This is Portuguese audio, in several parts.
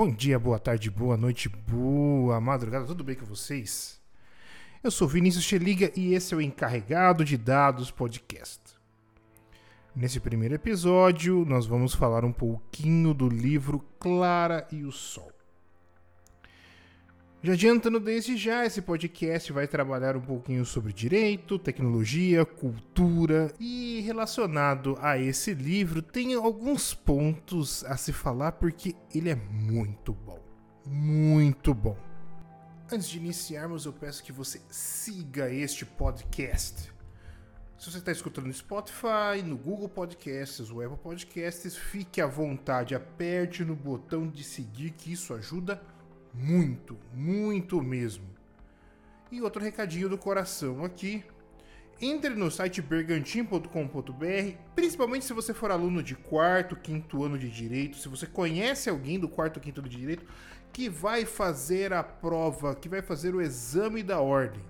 Bom dia, boa tarde, boa noite, boa madrugada, tudo bem com vocês? Eu sou Vinícius Cheliga e esse é o Encarregado de Dados Podcast. Nesse primeiro episódio, nós vamos falar um pouquinho do livro Clara e o Sol. Já adiantando desde já, esse podcast vai trabalhar um pouquinho sobre direito, tecnologia, cultura e relacionado a esse livro tem alguns pontos a se falar porque ele é muito bom. Muito bom. Antes de iniciarmos, eu peço que você siga este podcast. Se você está escutando no Spotify, no Google Podcasts, no Apple Podcasts, fique à vontade, aperte no botão de seguir que isso ajuda muito muito, muito mesmo. E outro recadinho do coração aqui. Entre no site bergantim.com.br, principalmente se você for aluno de quarto, quinto ano de direito, se você conhece alguém do quarto, quinto ano de direito que vai fazer a prova, que vai fazer o exame da ordem.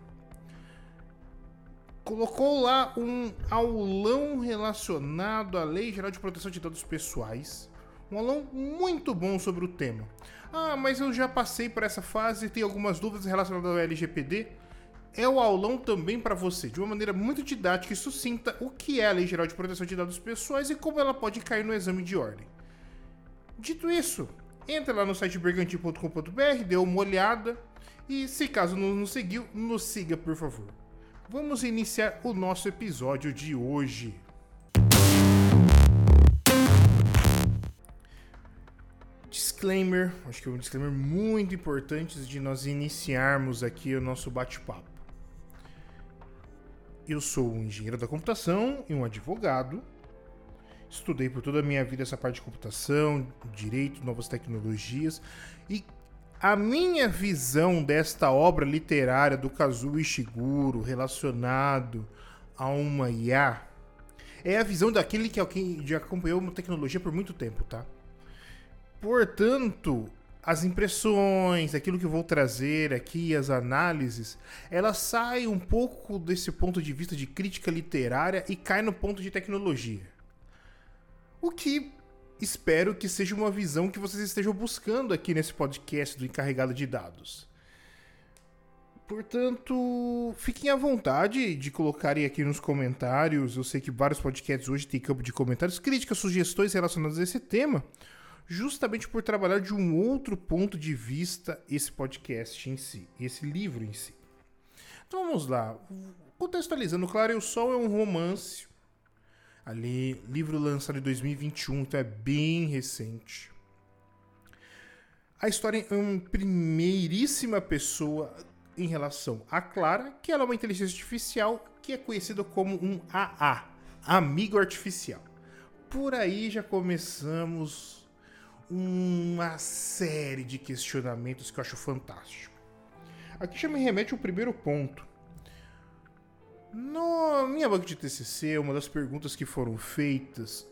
Colocou lá um aulão relacionado à Lei Geral de Proteção de Dados Pessoais. Um aulão muito bom sobre o tema. Ah, mas eu já passei por essa fase e tenho algumas dúvidas relacionadas ao LGPD. É o aulão também para você, de uma maneira muito didática e sucinta, o que é a Lei Geral de Proteção de Dados Pessoais e como ela pode cair no exame de ordem. Dito isso, entra lá no site bergantin.com.br, dê uma olhada e, se caso não nos seguiu, nos siga por favor. Vamos iniciar o nosso episódio de hoje. Disclaimer, acho que é um disclaimer muito importante de nós iniciarmos aqui o nosso bate-papo. Eu sou um engenheiro da computação e um advogado. Estudei por toda a minha vida essa parte de computação, direito, novas tecnologias e a minha visão desta obra literária do Kazuo Ishiguro relacionado a uma IA é a visão daquele que, é que acompanhou uma tecnologia por muito tempo, tá? Portanto, as impressões, aquilo que eu vou trazer aqui, as análises, ela sai um pouco desse ponto de vista de crítica literária e cai no ponto de tecnologia. O que espero que seja uma visão que vocês estejam buscando aqui nesse podcast do encarregado de dados. Portanto, fiquem à vontade de colocarem aqui nos comentários. Eu sei que vários podcasts hoje têm campo de comentários, críticas, sugestões relacionadas a esse tema justamente por trabalhar de um outro ponto de vista esse podcast em si, esse livro em si. Então vamos lá. Contextualizando, Claro o Sol é um romance. Ali, livro lançado em 2021, então é bem recente. A história é uma primeiríssima pessoa em relação a Clara, que ela é uma inteligência artificial que é conhecida como um AA, amigo artificial. Por aí já começamos uma série de questionamentos que eu acho fantástico. Aqui já me remete ao primeiro ponto. Na minha banca de TCC, uma das perguntas que foram feitas,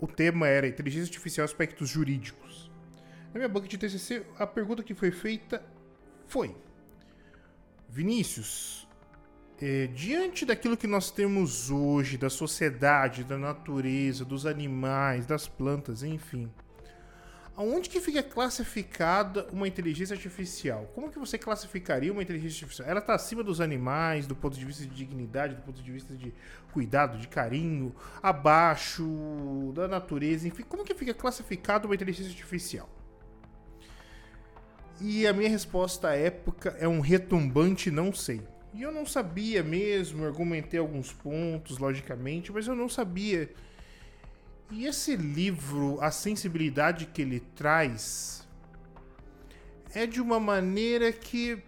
o tema era inteligência artificial aspectos jurídicos. Na minha banca de TCC, a pergunta que foi feita foi: Vinícius, é, diante daquilo que nós temos hoje, da sociedade, da natureza, dos animais, das plantas, enfim, Aonde que fica classificada uma inteligência artificial? Como que você classificaria uma inteligência artificial? Ela está acima dos animais, do ponto de vista de dignidade, do ponto de vista de cuidado, de carinho, abaixo da natureza, enfim, como que fica classificada uma inteligência artificial? E a minha resposta à época é um retumbante não sei. E eu não sabia mesmo, argumentei alguns pontos, logicamente, mas eu não sabia e esse livro, a sensibilidade que ele traz é de uma maneira que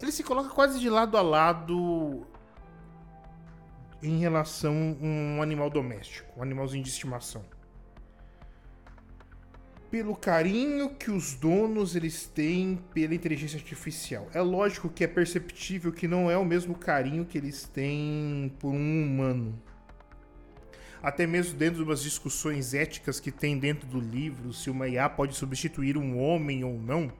ele se coloca quase de lado a lado em relação a um animal doméstico, um animalzinho de estimação. Pelo carinho que os donos eles têm pela inteligência artificial. É lógico que é perceptível que não é o mesmo carinho que eles têm por um humano até mesmo dentro de umas discussões éticas que tem dentro do livro, se uma IA pode substituir um homem ou não,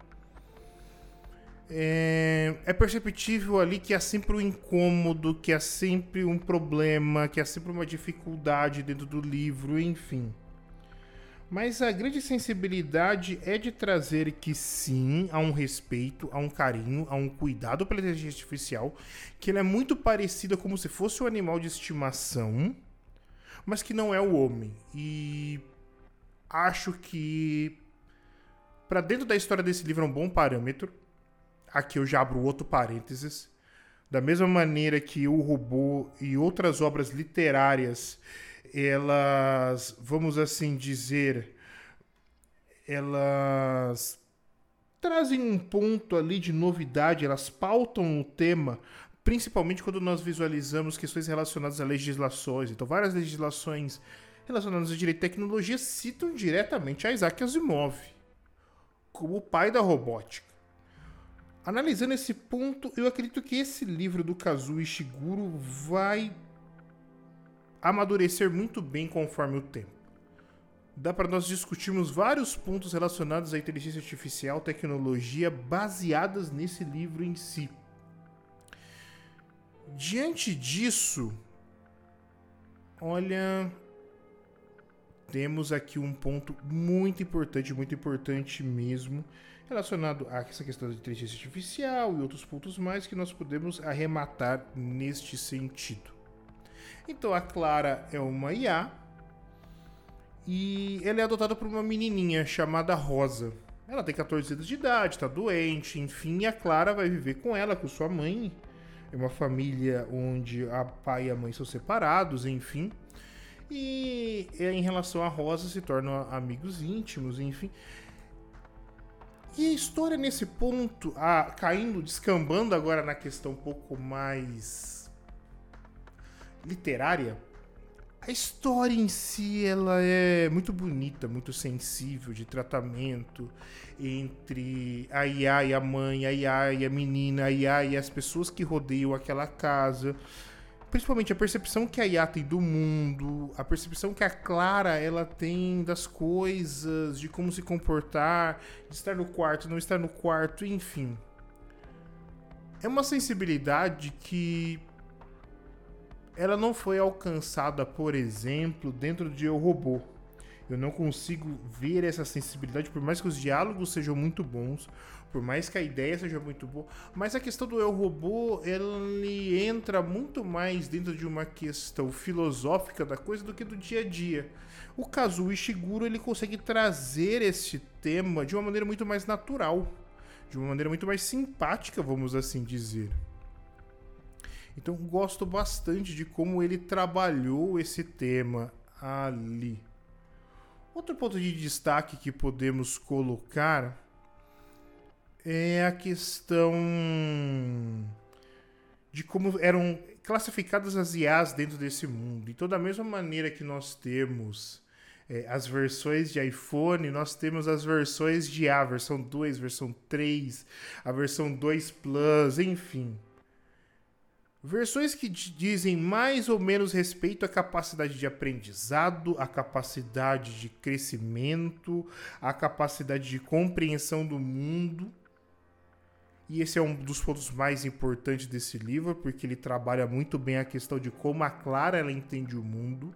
é, é perceptível ali que há sempre um incômodo, que há sempre um problema, que há sempre uma dificuldade dentro do livro, enfim. Mas a grande sensibilidade é de trazer que sim, há um respeito, há um carinho, há um cuidado pela inteligência artificial, que ela é muito parecida como se fosse um animal de estimação, mas que não é o homem. E acho que para dentro da história desse livro é um bom parâmetro. Aqui eu já abro outro parênteses. Da mesma maneira que o robô e outras obras literárias elas, vamos assim dizer, elas trazem um ponto ali de novidade, elas pautam o tema, principalmente quando nós visualizamos questões relacionadas a legislações. Então, várias legislações relacionadas a direito e tecnologia citam diretamente a Isaac Asimov como o pai da robótica. Analisando esse ponto, eu acredito que esse livro do Kazuo Ishiguro vai amadurecer muito bem conforme o tempo. Dá para nós discutirmos vários pontos relacionados à inteligência artificial, tecnologia, baseadas nesse livro em si. Diante disso, olha, temos aqui um ponto muito importante, muito importante mesmo, relacionado a essa questão da inteligência artificial e outros pontos mais que nós podemos arrematar neste sentido. Então a Clara é uma IA e ela é adotada por uma menininha chamada Rosa. Ela tem 14 anos de idade, está doente, enfim, e a Clara vai viver com ela, com sua mãe. É uma família onde a pai e a mãe são separados, enfim. E em relação a Rosa se tornam amigos íntimos, enfim. E a história nesse ponto, a, caindo, descambando agora na questão um pouco mais literária, a história em si ela é muito bonita, muito sensível de tratamento entre a Iá e a mãe, a Iá e a menina, a Iá e as pessoas que rodeiam aquela casa. Principalmente a percepção que a Iá tem do mundo, a percepção que a Clara ela tem das coisas, de como se comportar, de estar no quarto, não estar no quarto, enfim. É uma sensibilidade que ela não foi alcançada, por exemplo, dentro de Eu Robô. Eu não consigo ver essa sensibilidade, por mais que os diálogos sejam muito bons, por mais que a ideia seja muito boa, mas a questão do Eu Robô, ele entra muito mais dentro de uma questão filosófica da coisa do que do dia a dia. O Kazuo Ishiguro, ele consegue trazer esse tema de uma maneira muito mais natural, de uma maneira muito mais simpática, vamos assim dizer. Então gosto bastante de como ele trabalhou esse tema ali. Outro ponto de destaque que podemos colocar é a questão de como eram classificadas as IAs dentro desse mundo. Então, da mesma maneira que nós temos é, as versões de iPhone, nós temos as versões de A, versão 2, versão 3, a versão 2 Plus, enfim. Versões que dizem mais ou menos respeito à capacidade de aprendizado, à capacidade de crescimento, à capacidade de compreensão do mundo. E esse é um dos pontos mais importantes desse livro, porque ele trabalha muito bem a questão de como a Clara ela entende o mundo.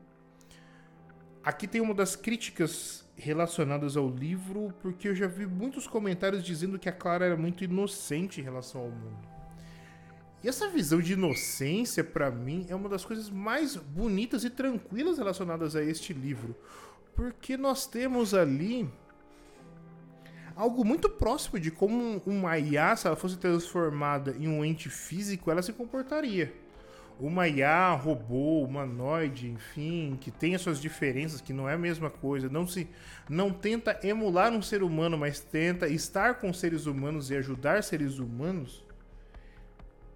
Aqui tem uma das críticas relacionadas ao livro, porque eu já vi muitos comentários dizendo que a Clara era muito inocente em relação ao mundo. E essa visão de inocência, para mim, é uma das coisas mais bonitas e tranquilas relacionadas a este livro. Porque nós temos ali algo muito próximo de como uma IA, se ela fosse transformada em um ente físico, ela se comportaria. Uma IA, robô, humanoide, enfim, que tem as suas diferenças, que não é a mesma coisa, não se não tenta emular um ser humano, mas tenta estar com seres humanos e ajudar seres humanos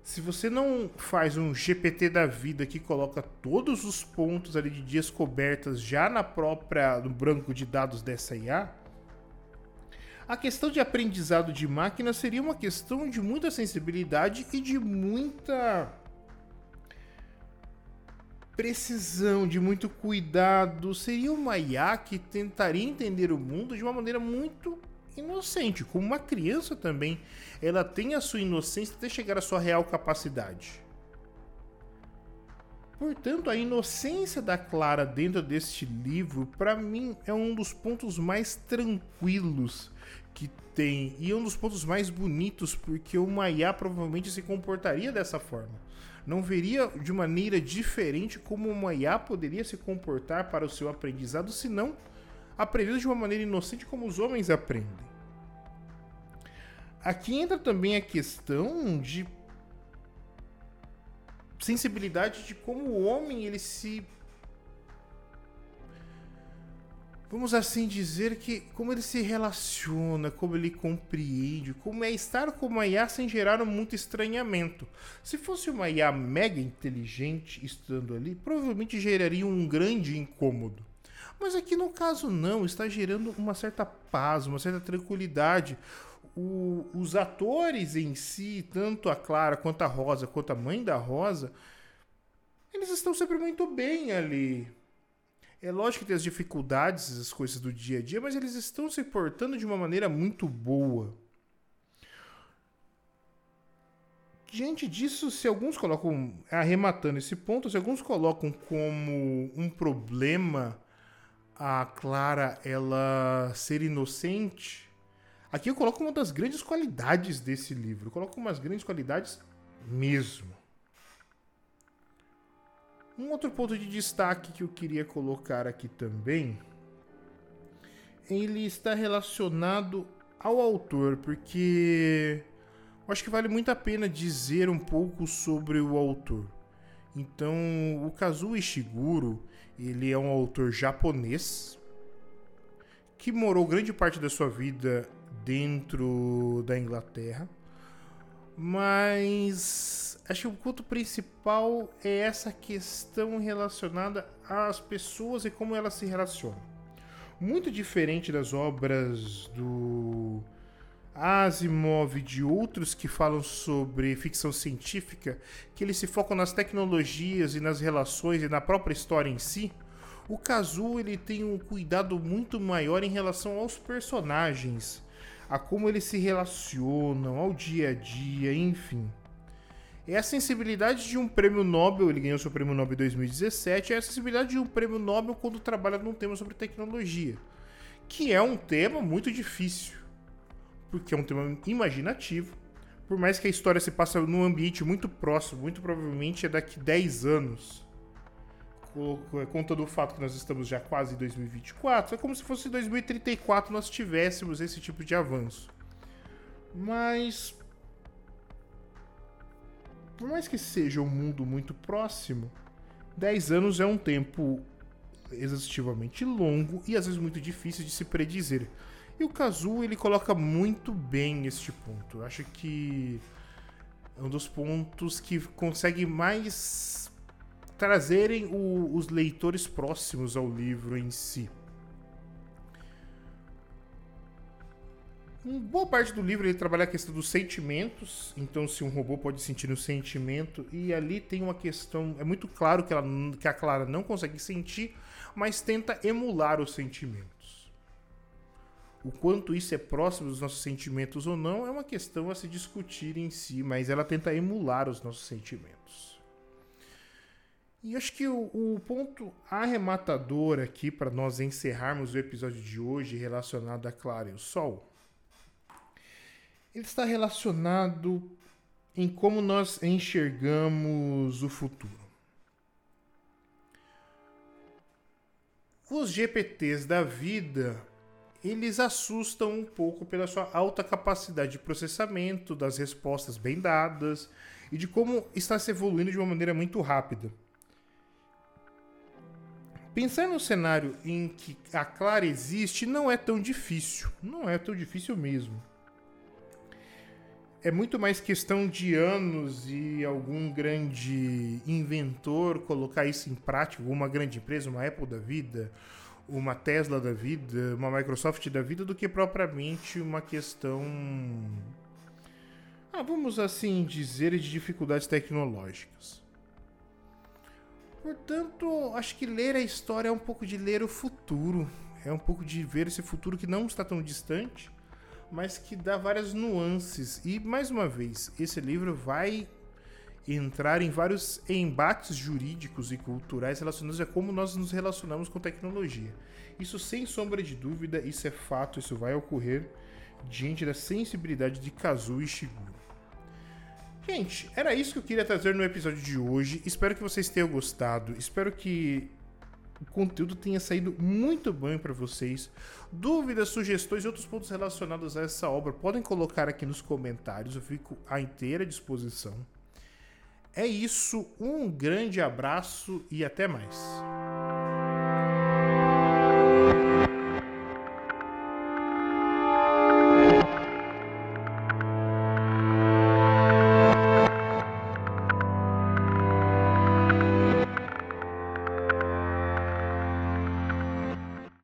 se você não faz um GPT da vida que coloca todos os pontos ali de descobertas já na própria no branco de dados dessa IA, a questão de aprendizado de máquina seria uma questão de muita sensibilidade e de muita precisão, de muito cuidado. Seria uma IA que tentaria entender o mundo de uma maneira muito inocente, como uma criança também, ela tem a sua inocência até chegar à sua real capacidade. Portanto, a inocência da Clara dentro deste livro, para mim, é um dos pontos mais tranquilos que tem e é um dos pontos mais bonitos, porque o Maiá provavelmente se comportaria dessa forma. Não veria de maneira diferente como o Maiá poderia se comportar para o seu aprendizado, se aprendendo de uma maneira inocente como os homens aprendem. Aqui entra também a questão de sensibilidade de como o homem ele se vamos assim dizer que como ele se relaciona, como ele compreende, como é estar com uma IA sem gerar muito estranhamento. Se fosse uma IA mega inteligente estando ali, provavelmente geraria um grande incômodo. Mas aqui no caso não, está gerando uma certa paz, uma certa tranquilidade. O, os atores em si, tanto a Clara quanto a Rosa, quanto a mãe da Rosa, eles estão sempre muito bem ali. É lógico que tem as dificuldades, as coisas do dia a dia, mas eles estão se portando de uma maneira muito boa. Diante disso, se alguns colocam, arrematando esse ponto, se alguns colocam como um problema a Clara ela ser inocente, aqui eu coloco uma das grandes qualidades desse livro. Eu coloco umas grandes qualidades mesmo. Um outro ponto de destaque que eu queria colocar aqui também, ele está relacionado ao autor, porque eu acho que vale muito a pena dizer um pouco sobre o autor. Então, o Kazuo Ishiguro, ele é um autor japonês que morou grande parte da sua vida dentro da Inglaterra, mas acho que o ponto principal é essa questão relacionada às pessoas e como elas se relacionam. Muito diferente das obras do Asimov de outros que falam sobre ficção científica, que eles se focam nas tecnologias e nas relações e na própria história em si, o Kazuo ele tem um cuidado muito maior em relação aos personagens, a como eles se relacionam, ao dia a dia, enfim. É a sensibilidade de um prêmio Nobel, ele ganhou seu prêmio Nobel em 2017, é a sensibilidade de um prêmio Nobel quando trabalha num tema sobre tecnologia, que é um tema muito difícil, porque é um tema imaginativo, por mais que a história se passe num ambiente muito próximo, muito provavelmente é daqui 10 anos conta do fato que nós estamos já quase em 2024, é como se fosse 2034 nós tivéssemos esse tipo de avanço. Mas por mais que seja um mundo muito próximo, 10 anos é um tempo exaustivamente longo e às vezes muito difícil de se predizer. E o Kazuo ele coloca muito bem este ponto. Eu acho que é um dos pontos que consegue mais trazerem o, os leitores próximos ao livro em si. Uma boa parte do livro ele trabalha a questão dos sentimentos, então se um robô pode sentir um sentimento, e ali tem uma questão, é muito claro que, ela, que a Clara não consegue sentir, mas tenta emular os sentimentos. O quanto isso é próximo dos nossos sentimentos ou não é uma questão a se discutir em si, mas ela tenta emular os nossos sentimentos. E acho que o, o ponto arrematador aqui para nós encerrarmos o episódio de hoje relacionado a Clara e o Sol, ele está relacionado em como nós enxergamos o futuro. Os GPTs da vida, eles assustam um pouco pela sua alta capacidade de processamento, das respostas bem dadas e de como está se evoluindo de uma maneira muito rápida. Pensar no cenário em que a Clara existe não é tão difícil. Não é tão difícil mesmo. É muito mais questão de anos e algum grande inventor colocar isso em prática, uma grande empresa, uma Apple da vida, uma Tesla da vida, uma Microsoft da vida, do que propriamente uma questão. Ah, vamos assim dizer, de dificuldades tecnológicas. Portanto, acho que ler a história é um pouco de ler o futuro. É um pouco de ver esse futuro que não está tão distante, mas que dá várias nuances. E, mais uma vez, esse livro vai entrar em vários embates jurídicos e culturais relacionados a como nós nos relacionamos com tecnologia. Isso sem sombra de dúvida, isso é fato, isso vai ocorrer diante da sensibilidade de Kazuo Ishiguro. Gente, era isso que eu queria trazer no episódio de hoje. Espero que vocês tenham gostado. Espero que o conteúdo tenha saído muito bom para vocês. Dúvidas, sugestões e outros pontos relacionados a essa obra podem colocar aqui nos comentários. Eu fico à inteira disposição. É isso, um grande abraço e até mais.